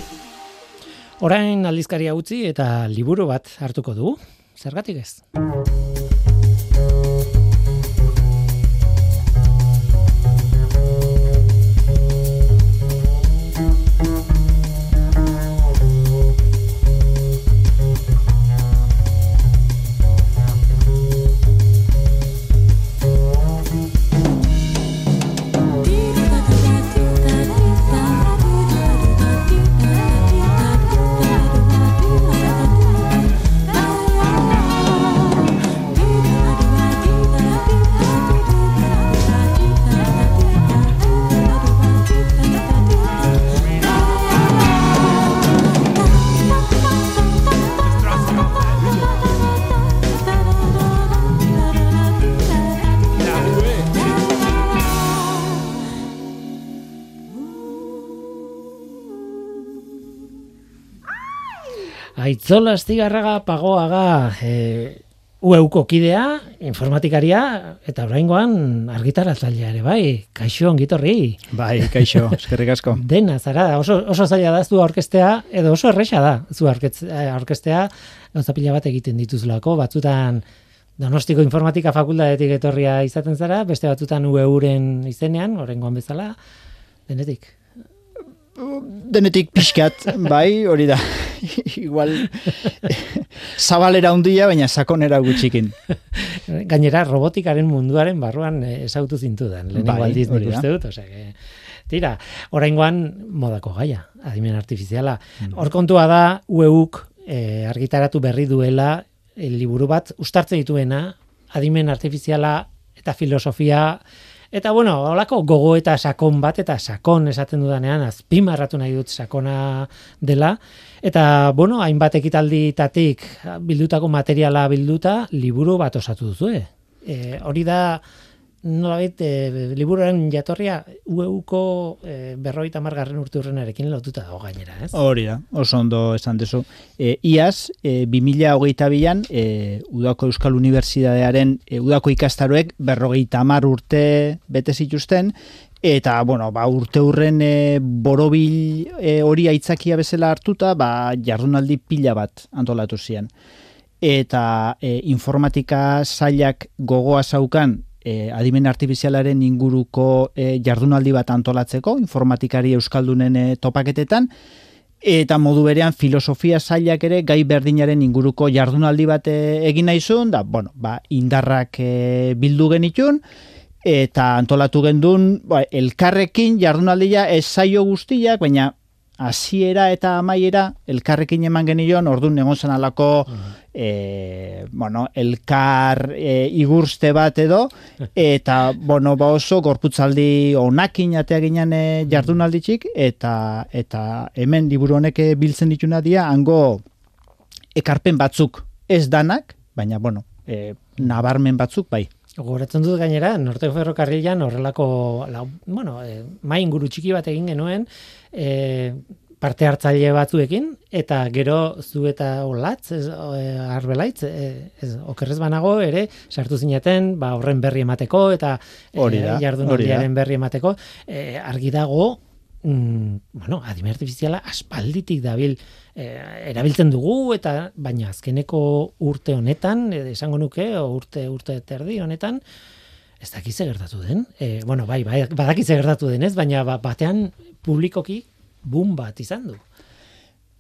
A: Orain aldizkaria utzi eta liburu bat hartuko dugu. Zergatik ez? Aitzola Astigarraga Pagoaga e, UEUko kidea, informatikaria, eta oraingoan argitaratzailea ere, bai, kaixo ongitorri.
E: Bai, kaixo, eskerrik asko.
A: Dena, zara, oso, oso zaila da zu aurkestea, edo oso erresa da zu eh, aurkestea, gauza pila bat egiten dituzulako, batzutan Donostiko informatika fakultatetik etorria izaten zara, beste batzutan UEUren izenean, orengoan bezala, denetik
E: denetik pixkat, bai, hori da. Igual zabalera hundia, baina sakonera gutxikin.
A: Gainera, robotikaren munduaren barruan esautu zintu den. Lehenengo bai, aldiz nik uste dut, osea, tira, oraingoan modako gaia, adimen artifiziala. Mm. Hor kontua da, ueuk e, argitaratu berri duela, e, liburu bat, ustartzen dituena, adimen artifiziala eta filosofia Eta bueno, holako gogo eta sakon bat eta sakon esaten dudanean azpimarratu nahi dut sakona dela eta bueno, hainbat ekitalditatik bildutako materiala bilduta liburu bat osatu duzu, eh. hori da nolabait e, liburuaren jatorria UEUko e, berroita margarren urte urrenarekin lotuta dago gainera, ez?
E: Hori da, oso ondo esan dezu. E, iaz, e, 2008 bilan, e, Udako Euskal Unibertsitatearen e, Udako ikastaroek berrogeita mar urte bete zituzten, eta, bueno, ba, urte urren e, borobil e, hori aitzakia bezala hartuta, ba, jardunaldi pila bat antolatu zian. Eta e, informatika zailak gogoa zaukan e, adimen artifizialaren inguruko e, jardunaldi bat antolatzeko, informatikari euskaldunen e, topaketetan, eta modu berean filosofia zailak ere gai berdinaren inguruko jardunaldi bat e, egin naizun, da, bueno, ba, indarrak e, bildu genitun, eta antolatu gendun, ba, elkarrekin jardunaldia ez zaio guztiak, baina hasiera eta amaiera elkarrekin eman genion, orduan egon zen alako e, bueno, elkar e, igurste bat edo, eta, bueno, ba oso, gorputzaldi onakin atea ginen e, jardunalditxik, eta, eta hemen liburu honek biltzen dituna dia, hango ekarpen batzuk ez danak, baina, bueno, e, nabarmen batzuk, bai.
A: Goratzen dut gainera, Norte Ferrokarrilan horrelako, la, bueno, e, main guru txiki bat egin genuen, e, parte hartzaile batzuekin eta gero zu eta olatz ez e, arbelaitz e, ez okerrez banago ere sartu zineten ba horren berri emateko eta
E: hori da,
A: e, berri emateko e, argi dago mm, bueno adime artifiziala aspalditik dabil e, erabiltzen dugu eta baina azkeneko urte honetan e, esango nuke urte urte terdi honetan ez dakiz gertatu den. E, bueno, bai, bai, badakiz gertatu denez, baina ba, batean publikoki boom bat izan du.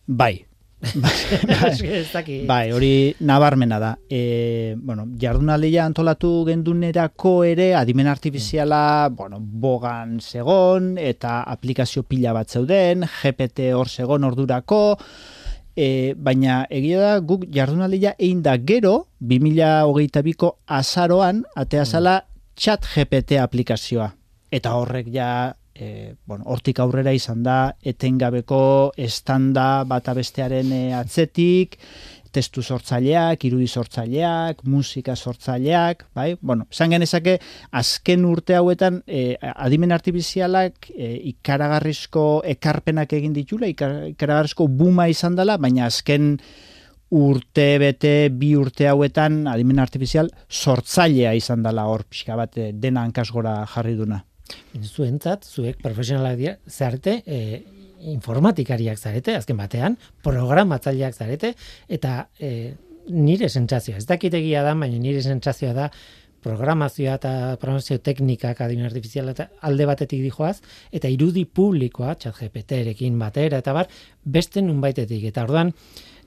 E: Bai. bai, bai, hori nabarmena da. E, bueno, jardunaldia antolatu gendunerako ere adimen artifiziala, bueno, bogan segon eta aplikazio pila bat zeuden, GPT hor segon ordurako, e, baina egia da guk jardunaldia egin da gero 2022ko azaroan ateazala chat GPT aplikazioa. Eta horrek ja e, bueno, hortik aurrera izan da, etengabeko estanda bata bestearen e, atzetik, testu sortzaileak, irudi sortzaileak, musika sortzaileak, bai? Bueno, esan genezake, azken urte hauetan, e, adimen artifizialak e, ikaragarrizko ekarpenak egin ditula, ikaragarrizko buma izan dela, baina azken urte bete, bi urte hauetan, adimen artifizial sortzailea izan dela hor, pixka bat, dena hankasgora jarri duna.
A: Zuentzat, zuek profesionalak dira, zarete, e, informatikariak zarete, azken batean, programatzaileak zarete, eta e, nire sentsazioa, ez dakitegia da, baina nire sentsazioa da, programazioa eta programazio teknikak adimen artifiziala eta alde batetik dijoaz, eta irudi publikoa, txat GPT-erekin batera, eta bar, beste nun baitetik. Eta orduan,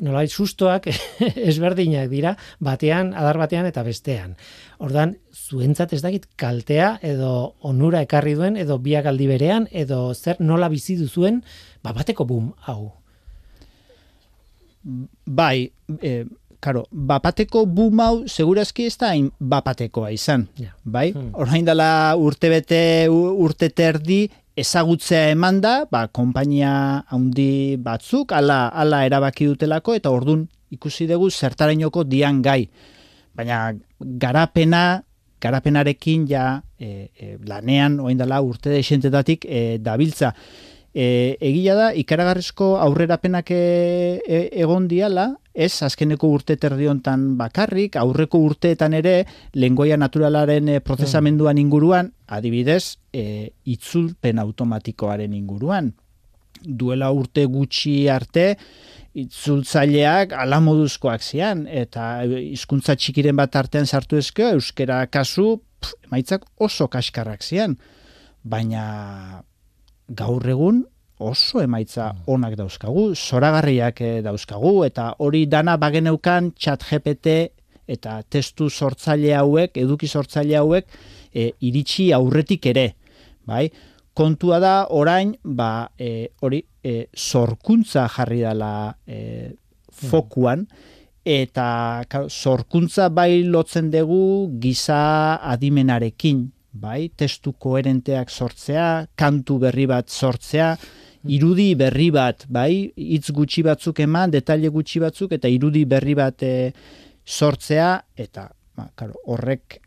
A: nolait sustoak ezberdinak dira, batean, adar batean eta bestean. Orduan, zuentzat ez dakit kaltea edo onura ekarri duen, edo biak aldi berean, edo zer nola bizi duzuen, ba, bateko bum, hau.
E: Bai, e, karo, bapateko boom hau segurazki ez da hain bapatekoa izan. Bai? Hmm. Orain dela urte urte terdi, ezagutzea eman da, ba, konpainia handi batzuk, ala, ala erabaki dutelako, eta ordun ikusi dugu zertarainoko dian gai. Baina garapena, garapenarekin ja e, e, lanean, orain dela urte desentetatik, e, dabiltza. E, egia da, ikaragarrizko aurrerapenak e, e, egon diala, ez azkeneko urte terdiontan bakarrik, aurreko urteetan ere, lengoia naturalaren e, prozesamenduan inguruan, adibidez, e, itzulpen automatikoaren inguruan. Duela urte gutxi arte, itzultzaileak ala moduzkoak zian, eta hizkuntza txikiren bat artean sartu ezkeo, euskera kasu, pf, emaitzak oso kaskarrak zian. Baina gaur egun oso emaitza onak dauzkagu, zoragarriak eh, dauzkagu, eta hori dana bageneukan chat GPT eta testu sortzaile hauek, eduki sortzaile hauek, e, iritsi aurretik ere. Bai? Kontua da orain, ba, e, hori, e, zorkuntza jarri dela e, fokuan, eta claro, zorkuntza bai lotzen dugu giza adimenarekin, bai, testu koherenteak sortzea, kantu berri bat sortzea, irudi berri bat, bai, hitz gutxi batzuk eman, detaile gutxi batzuk, eta irudi berri bat e, sortzea, eta ba, claro, horrek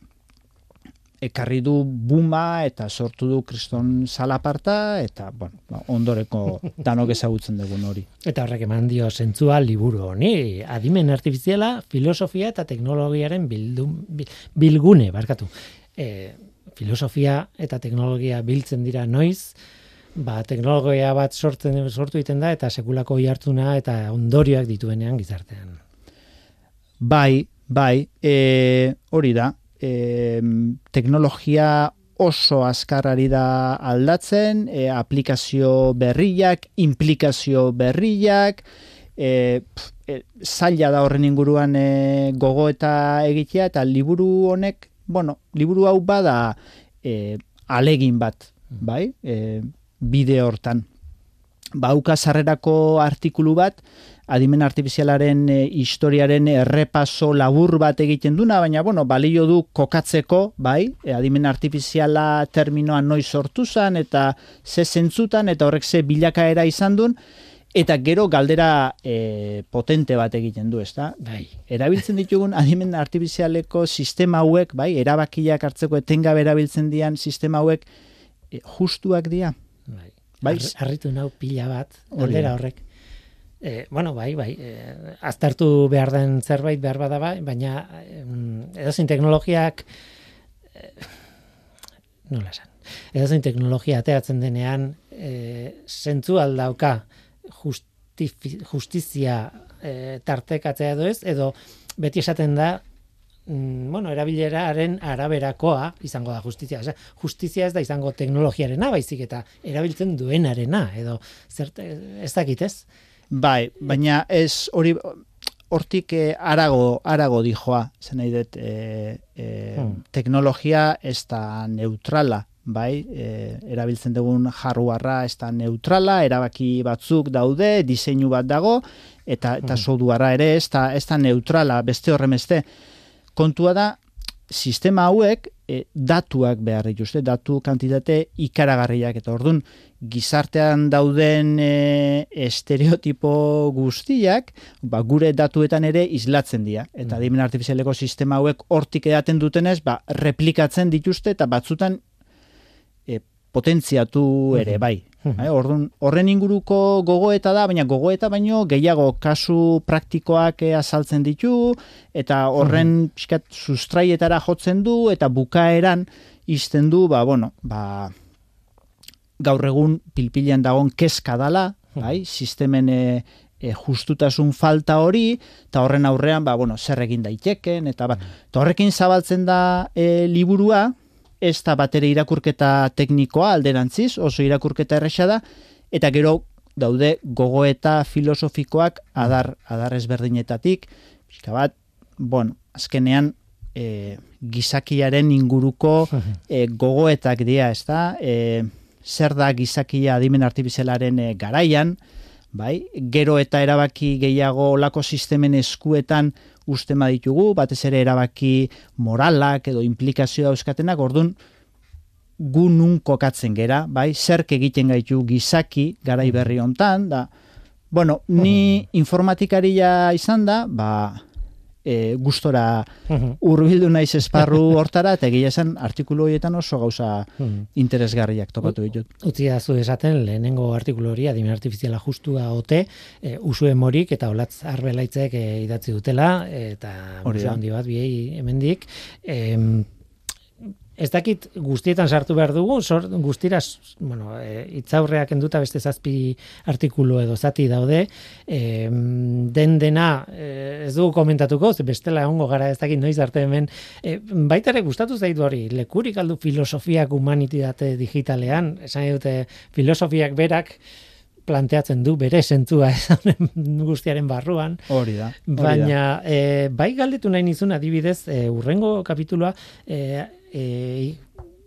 E: ekarri du buma eta sortu du kriston salaparta eta bueno, ba, ondoreko danok ezagutzen dugun hori.
A: Eta horrek eman dio zentzua liburu honi, adimen artifiziala, filosofia eta teknologiaren bildun, bil- bilgune, barkatu. E, filosofia eta teknologia biltzen dira noiz, ba, teknologia bat sortzen sortu egiten da eta sekulako hartuna eta ondorioak dituenean gizartean.
E: Bai, bai, e, hori da, e, teknologia oso azkar ari da aldatzen, e, aplikazio berriak, implikazio berriak, e, pf, e, zaila da horren inguruan e, gogo eta egitea, eta liburu honek, bueno, liburu hau bada e, alegin bat, bai, e, bide hortan. Bauka sarrerako artikulu bat, adimen artifizialaren e, historiaren errepaso labur bat egiten duna, baina bueno, balio du kokatzeko, bai, e, adimen artifiziala terminoa noiz sortu zen, eta ze zentzutan, eta horrek ze bilakaera izan duen, eta gero galdera e, potente bat egiten du, ezta?
A: Bai.
E: Erabiltzen ditugun adimen artifizialeko sistema hauek, bai, erabakiak hartzeko etengabe erabiltzen dian sistema hauek, e, justuak dira.
A: Bai.
E: Bai.
A: Har- Harritu nau pila bat, galdera horrek. E, bueno, bai, bai, e, aztertu behar den zerbait behar bada bai, baina edozein teknologiak e, nola esan, edozein teknologia ateratzen denean e, zentzu aldauka justifi, justizia e, tartekatzea edo ez, edo beti esaten da mm, bueno, erabileraren araberakoa izango da justizia. Osea, justizia ez da izango teknologiarena, baizik eta erabiltzen duenarena, edo zer, ez dakit ez?
E: Bai, baina ez hori hortik eh, arago, arago dijoa, zen nahi dut, eh, eh,
A: Hmm.
E: teknologia ez da neutrala, bai, eh, erabiltzen dugun hardwarea ez da neutrala, erabaki batzuk daude, diseinu bat dago, eta, eta softwarea ere ez da, ez da neutrala, beste horren beste. Kontua da, sistema hauek e, datuak behar dituzte, datu kantitate ikaragarriak eta ordun gizartean dauden e, estereotipo guztiak ba, gure datuetan ere islatzen dira. Eta adimen artifizialeko sistema hauek hortik edaten dutenez, ba, replikatzen dituzte eta batzutan e, potentziatu ere bai. Bai, Orduan, horren inguruko gogoeta da, baina gogoeta baino gehiago kasu praktikoak eh, azaltzen ditu, eta horren pixkat sustraietara jotzen du, eta bukaeran izten du, ba, bueno, ba, gaur egun pilpilean dagon kezka dala, bai, sistemen e, e, justutasun falta hori, eta horren aurrean, ba, bueno, zer egin daiteken, eta ba, eta horrekin zabaltzen da e, liburua, ez da batere irakurketa teknikoa alderantziz, oso irakurketa erresa da, eta gero daude gogoeta filosofikoak adar, adar ezberdinetatik, pixka bat, bueno, azkenean e, gizakiaren inguruko e, gogoetak dira, ez da, e, zer da gizakia adimen artifizialaren e, garaian, bai, gero eta erabaki gehiago olako sistemen eskuetan usten baditugu, batez ere erabaki moralak edo implikazioa euskatenak, ordun gu nun kokatzen gera, bai, zerk egiten gaitu gizaki garai berri hontan, da, bueno, ni informatikaria izan da, ba, e, gustora
A: Mhm.
E: hurbildu naiz esparru hortara, eta egia esan artikulu horietan oso gauza
A: Mhm.
E: interesgarriak topatu ditut.
A: Utzi da zu esaten lehenengo artikulu hori adimen artifiziala justua ote, e, usue morik eta olatz arbelaitzek e, idatzi dutela eta
E: Hori
A: handi bat biei hemendik. Em, ez dakit guztietan sartu behar dugu, sor, guztira, bueno, e, itzaurreak enduta beste zazpi artikulu edo zati daude, e, den dena e, ez dugu komentatuko, ze bestela egongo gara ez dakit noiz arte hemen, e, baita ere gustatu zaitu hori, lekurik aldu filosofiak humanitate digitalean, esan dute filosofiak berak, planteatzen du bere honen guztiaren barruan,
E: Hori da. hori da.
A: Baina, e, bai galdetu nahi nizun adibidez, e, urrengo kapituloa, e, e,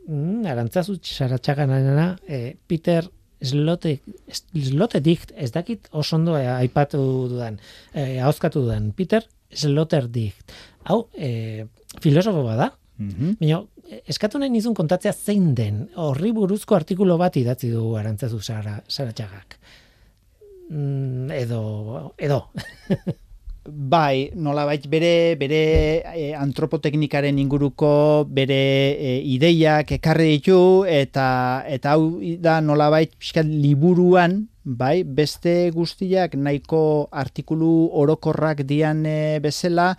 A: mm, arantzazu saratxaganarena, e, Peter Slote, Slotedicht, ez dakit oso ondo e, aipatu dudan, e, ahozkatu dudan, Peter Sloterdijk. Hau, e, filosofo bada,
E: Mhm.
A: Baina, eskatu nahi nizun kontatzea zein den, horri buruzko artikulu bat idatzi du arantzazu sara, saratxagak. Mm, edo, edo.
E: Bai, nolabait bere bere e, antropoteknikaren inguruko bere e, ideiak ekarri ditu eta eta hau da nolabait pixkat liburuan, bai, beste guztiak nahiko artikulu orokorrak dian e, bezala,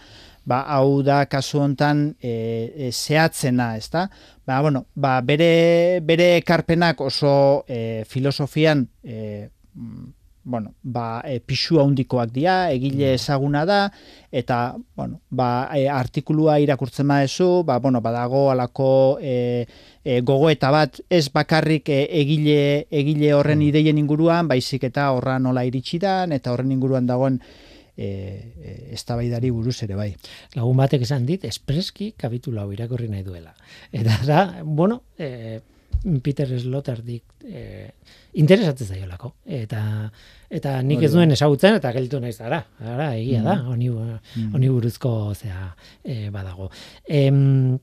E: ba, hau da kasu hontan e, e, zehatzena, ezta? Ba, bueno, ba, bere, bere ekarpenak oso e, filosofian e, bueno, ba, e, pixu handikoak dira, egile ezaguna da, eta, bueno, ba, e, artikulua irakurtzen badezu, ba, bueno, badago alako e, e, gogoeta bat, ez bakarrik e, egile, egile horren ideien inguruan, baizik eta horra nola iritsi dan, eta horren inguruan dagoen e, e, eztabaidari buruz ere bai.
A: Lagun batek esan dit, espreski kapitulu hau irakurri nahi duela. Eta da, bueno, e, Peter Sloterdijk e, interesatzen zaiolako. Eta eta nik ez duen ezagutzen eta gelditu naiz ara. Ara, egia da,
E: Mm.
A: honi,
E: Mm.
A: honi buruzko zea e, badago. Em,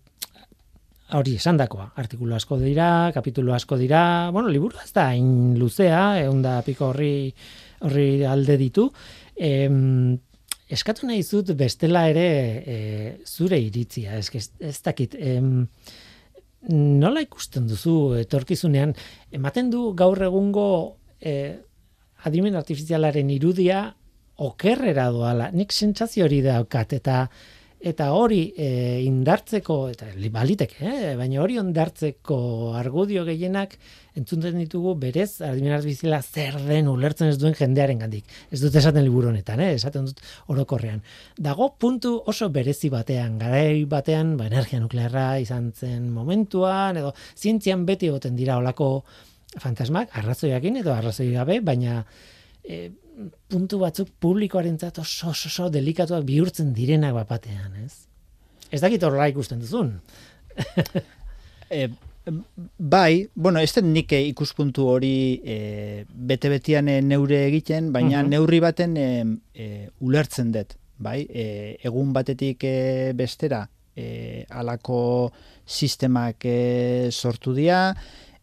A: hori esandakoa, artikulu asko dira, kapitulu asko dira, bueno, liburu ez da hain luzea, egun da piko horri, horri alde ditu, em, eskatu nahi zut bestela ere e, zure iritzia, ez, ez, ez dakit, em, nola ikusten duzu etorkizunean, ematen du gaur egungo e, adimen artifizialaren irudia okerrera doala, nik sentsazio hori daukat, eta eta hori e, indartzeko, eta li- baliteke, eh? baina hori ondartzeko argudio gehienak entzuten ditugu berez adimen artifiziala zer den ulertzen ez duen jendearen gandik. Ez dut esaten liburu honetan, eh? esaten dut orokorrean. Dago puntu oso berezi batean, garai batean, ba, energia nuklearra izan zen momentuan, edo zientzian beti egoten dira olako fantasmak, arrazoiakin edo arrazoi gabe, baina e, puntu batzuk publikoarentzat oso, oso, oso delikatuak bihurtzen direnak bapatean, ez? Ez dakit horrela ikusten duzun.
E: E, bai, bueno, ez den nik eh, ikuspuntu hori e, bete-betian neure egiten, baina
A: Mhm.
E: neurri baten e, e, ulertzen dut, bai? E, egun batetik e, bestera e, alako sistemak e, sortu dira,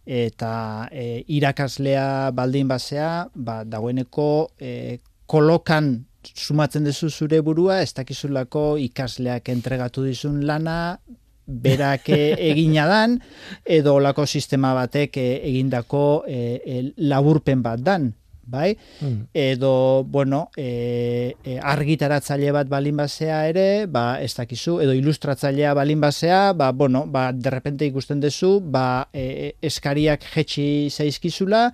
E: eta e, irakaslea baldin basea, ba, dagoeneko e, kolokan sumatzen duzu zure burua, ez dakizulako ikasleak entregatu dizun lana, berak e, egina dan, edo olako sistema batek e, egindako e, e, laburpen bat dan, bai?
A: Mm.
E: edo, bueno, e, e, argitaratzaile bat balin basea ere, ba, ez dakizu, edo ilustratzailea balin basea, ba, bueno, ba, derrepente ikusten duzu, ba, e, eskariak jetxi zaizkizula,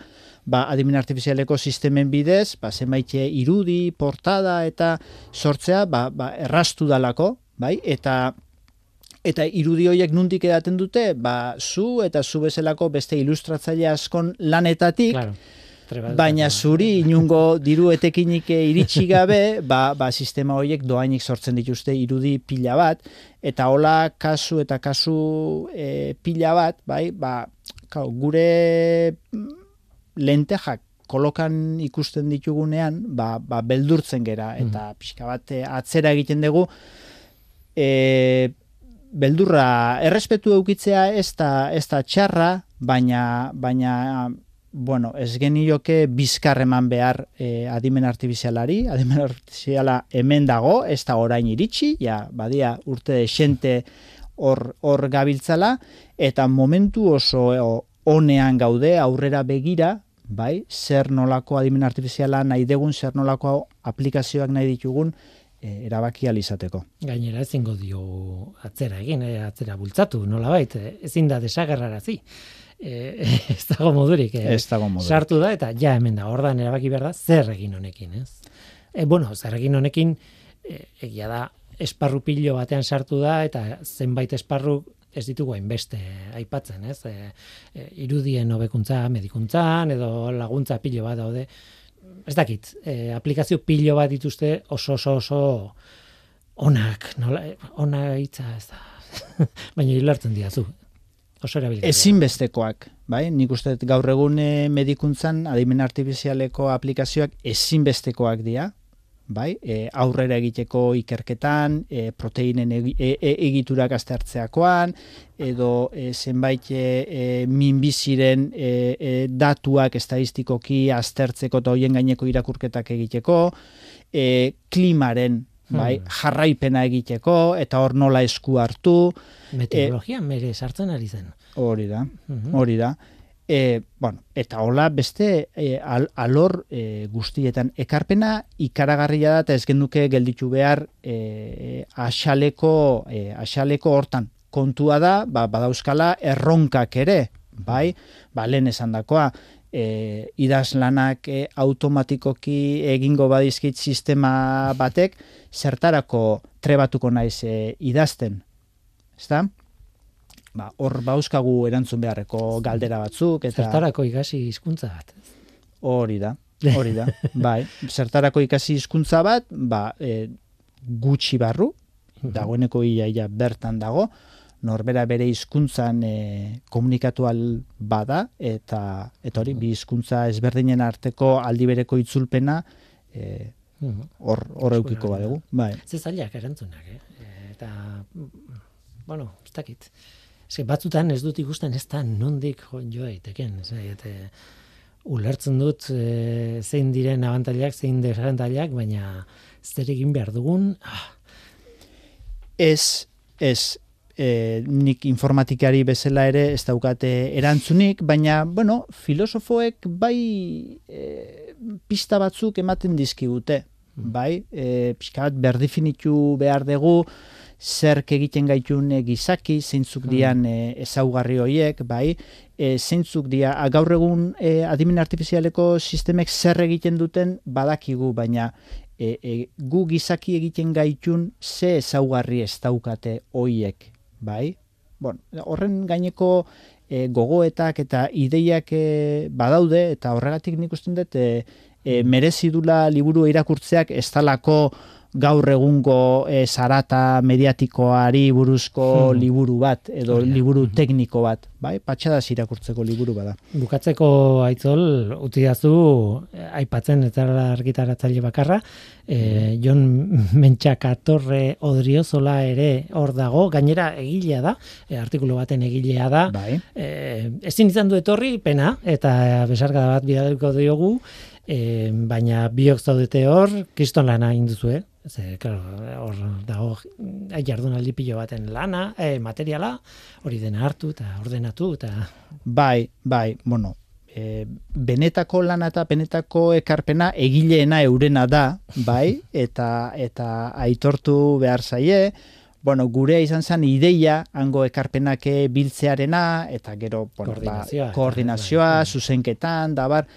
E: ba, adimen artifizialeko sistemen bidez, ba, zenbaite irudi, portada eta sortzea, ba, ba, errastu dalako, bai, eta eta irudi horiek nundik edaten dute, ba, zu eta zu bezalako beste ilustratzaile askon lanetatik,
A: Claro.
E: Baina zuri inungo diru etekinik iritsi gabe, ba, ba sistema horiek doainik sortzen dituzte irudi pila bat, eta hola kasu eta kasu e, pila bat, bai, ba, kau, gure mm, lentejak kolokan ikusten ditugunean, ba, ba beldurtzen gera, eta pixka bat eh, atzera egiten dugu, e, beldurra errespetu eukitzea ez da, ez da txarra, baina, baina bueno, ez genioke bizkar eman behar e, adimen artifizialari, adimen artifiziala hemen dago, ez da orain iritsi, ja, badia urte xente hor, hor gabiltzala, eta momentu oso honean gaude aurrera begira, bai, zer nolako adimen artifiziala nahi degun, zer nolako aplikazioak nahi ditugun, e, erabaki alizateko.
A: Gainera ezingo dio atzera egin, e, atzera bultzatu, nola bait, e, ezin da desagerrarazi. E, ez dago modurik. E,
E: ez dago modurik.
A: Sartu da, eta ja hemen da, ordan erabaki behar da, zer egin honekin, ez? E, bueno, zer egin honekin, e, egia da, esparru pilo batean sartu da, eta zenbait esparru ez ditugu hainbeste aipatzen, ez? E, e, irudien hobekuntza, medikuntzan, edo laguntza pilo bat daude, ez dakit, e, aplikazio pilo bat dituzte oso oso oso onak, nola, ona hitza ez da, baina hilartzen diazu, oso erabilgarria.
E: Ezinbestekoak, bai? Nik uste gaur egun eh, medikuntzan adimen artifizialeko aplikazioak ezinbestekoak dira, bai? E, aurrera egiteko ikerketan, e, proteinen e, e, egiturak aztertzeakoan, edo e, zenbait e, minbiziren e, datuak estadistikoki aztertzeko eta hoien gaineko irakurketak egiteko, e, klimaren bai, hmm. jarraipena egiteko, eta hor nola esku hartu.
A: Meteorologia e, mere sartzen ari zen.
E: Hori da, hmm. hori da. E, bueno, eta hola beste e, al, alor e, guztietan ekarpena ikaragarria da eta ez genduke gelditu behar e, asaleko, e, asaleko hortan kontua da, ba, badauzkala erronkak ere, bai, ba, lehen esan dakoa, e, idazlanak e, automatikoki egingo badizkit sistema batek, zertarako trebatuko naiz e, idazten. Ezta? Ba, hor bauzkagu erantzun beharreko galdera batzuk.
A: Eta... Zertarako ikasi hizkuntza bat.
E: Hori da, hori da. bai, zertarako ikasi hizkuntza bat, ba, e, gutxi barru, dagoeneko iaia bertan dago, norbera bere hizkuntzan e, komunikatu bada eta eta hori bi hizkuntza ezberdinen arteko aldi bereko itzulpena e, hor hor eukiko badegu bai.
A: Ze zailak erantzunak eh? eta bueno ez dakit. Ze batzutan ez dut ikusten ez da nondik jo daiteken eta ulertzen dut e, zein diren abantailak zein desabantailak baina zer egin behar dugun? Ah.
E: ez ez e, nik informatikari bezala ere ez daukate erantzunik, baina, bueno, filosofoek bai e, pista batzuk ematen dizkigute, hmm. bai, e, pixkat berdifinitu behar dugu, zerk egiten gaitun gizaki, zeintzuk dian e, ezaugarri horiek, bai, e, zeintzuk dia, gaur egun e, adimen artifizialeko sistemek zer egiten duten badakigu, baina e, e, gu gizaki egiten gaitun ze ezaugarri ez daukate hoiek bai? Bon, horren gaineko e, gogoetak eta ideiak e, badaude eta horregatik nik usten dut e, e, merezi dula liburu irakurtzeak ez talako gaur egungo e, zarata mediatikoari buruzko hmm. liburu bat edo liburu hmm. tekniko bat, bai? Patxada irakurtzeko liburu bada.
A: Bukatzeko aitzol utidazu eh, aipatzen eta argitaratzaile bakarra, e, Jon Mentxakatorre Odriozola ere hor dago, gainera egilea da, e, artikulu baten egilea da.
E: Bai.
A: E, ezin izan du etorri pena eta besarga bat bidaliko diogu, e, baina biok zaudete hor, kriston lana induzue, Ze, claro, hor dago jardunaldi pilo baten lana, e, materiala, hori dena hartu eta ordenatu eta
E: bai, bai, bueno, e, benetako lana eta benetako ekarpena egileena eurena da, bai, eta eta aitortu behar zaie, bueno, gurea izan zen ideia hango ekarpenak biltzearena eta gero, bueno, koordinazioa, ba, koordinazioa bai. zuzenketan, da bar,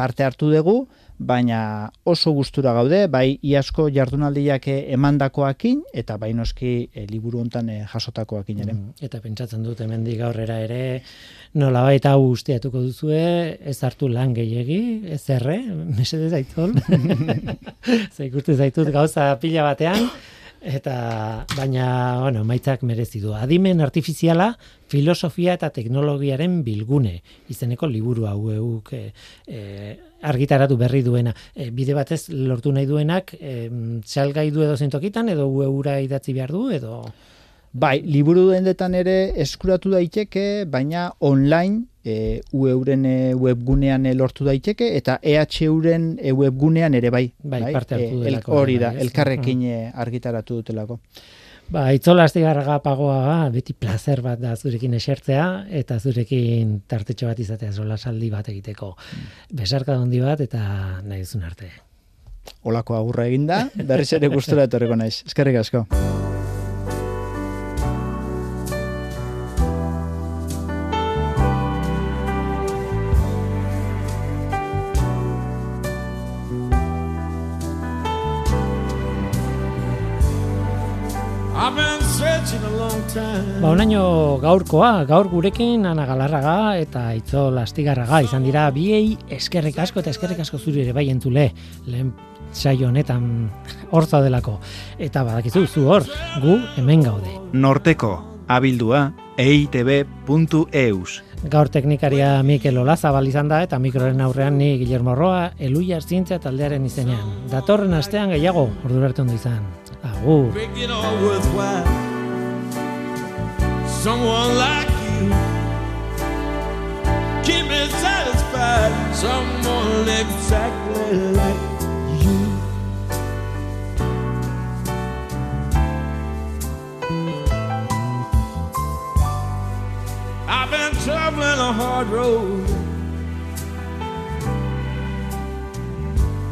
E: parte hartu dugu, baina oso gustura gaude, bai iasko jardunaldiak emandakoakin eta bai noski e, liburu hontan e, jasotakoakin ere. Mm,
A: eta pentsatzen dut hemendik aurrera ere nola baita hau usteatuko duzue, ez hartu lan gehiegi, ez erre, mesede zaitol. Zaikuste zaitut gauza pila batean, eta baina bueno, maitzak merezi du. Adimen artifiziala filosofia eta teknologiaren bilgune izeneko liburu hau euk e, e, argitaratu berri duena. E, bide batez lortu nahi duenak e, salgai du edo zentokitan edo eura idatzi behar du edo
E: Bai, liburu dendetan ere eskuratu daiteke, baina online e, UEuren e, webgunean e, lortu daiteke eta EHUren e, webgunean ere bai.
A: Bai, parte hartu
E: E, el-
A: delako,
E: hori da,
A: bai,
E: elkarrekin e, argitaratu dutelako.
A: Ba, itzola astigarraga pagoa, beti placer bat da zurekin esertzea, eta zurekin tartetxo bat izatea zola saldi bat egiteko. Besarka handi bat, eta nahi duzun arte.
E: Olako agurra eginda, berriz ere gustura etorriko naiz. Eskerrik asko.
A: Ba, onaino gaurkoa, gaur gurekin Ana Galarraga eta Itzol Astigarraga izan dira biei eskerrik asko eta eskerrik asko zuri ere bai entzule lehen saio honetan hortza delako. Eta badakizu zu hor, gu hemen gaude.
B: Norteko, abildua, eitb.eus.
A: Gaur teknikaria Mikel Olazabal izan da eta mikroren aurrean ni Guillermo Roa, Eluia Zientzia taldearen izenean. Datorren astean gehiago, ordu ondo izan. Agur.
F: Someone like you. Keep me satisfied. Someone exactly like you. I've been traveling a hard road.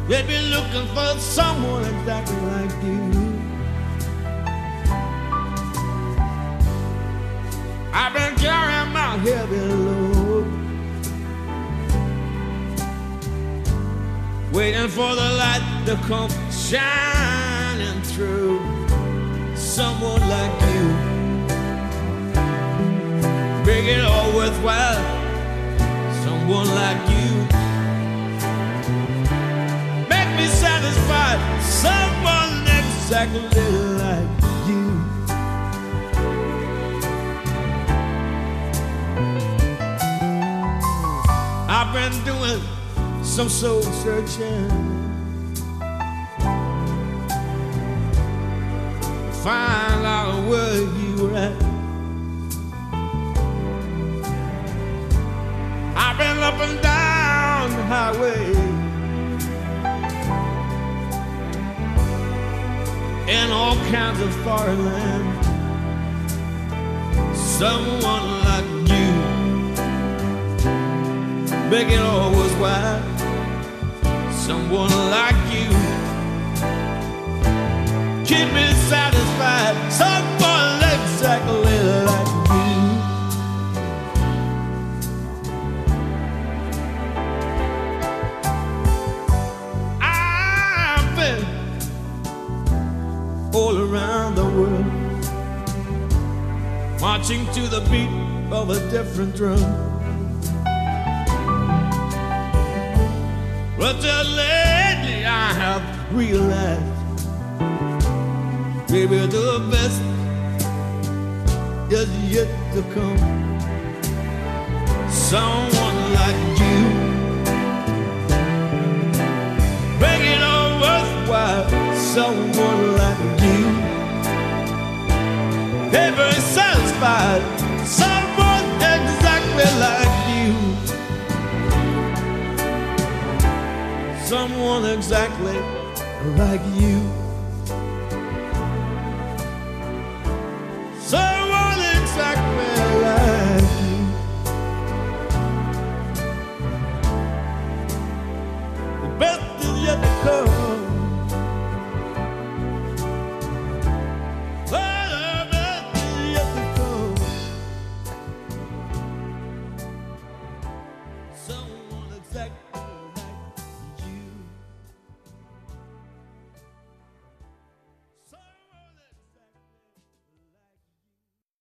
F: They've been looking for someone exactly like you. I've been carrying my heavy load, waiting for the light to come shining through. Someone like you, make it all worthwhile. Someone like you, make me satisfied. Someone exactly like I've been doing some soul searching. Find out where you were at. I've been up and down the highway. In all kinds of foreign land. Someone it all worthwhile. Someone like you, keep me satisfied. Someone exactly like you. I've been all around the world, marching to the beat of a different drum. But just lately I have realized, maybe the best is yet to come. Someone like you, make it all worthwhile. Someone like you, ever satisfied. Someone exactly like you.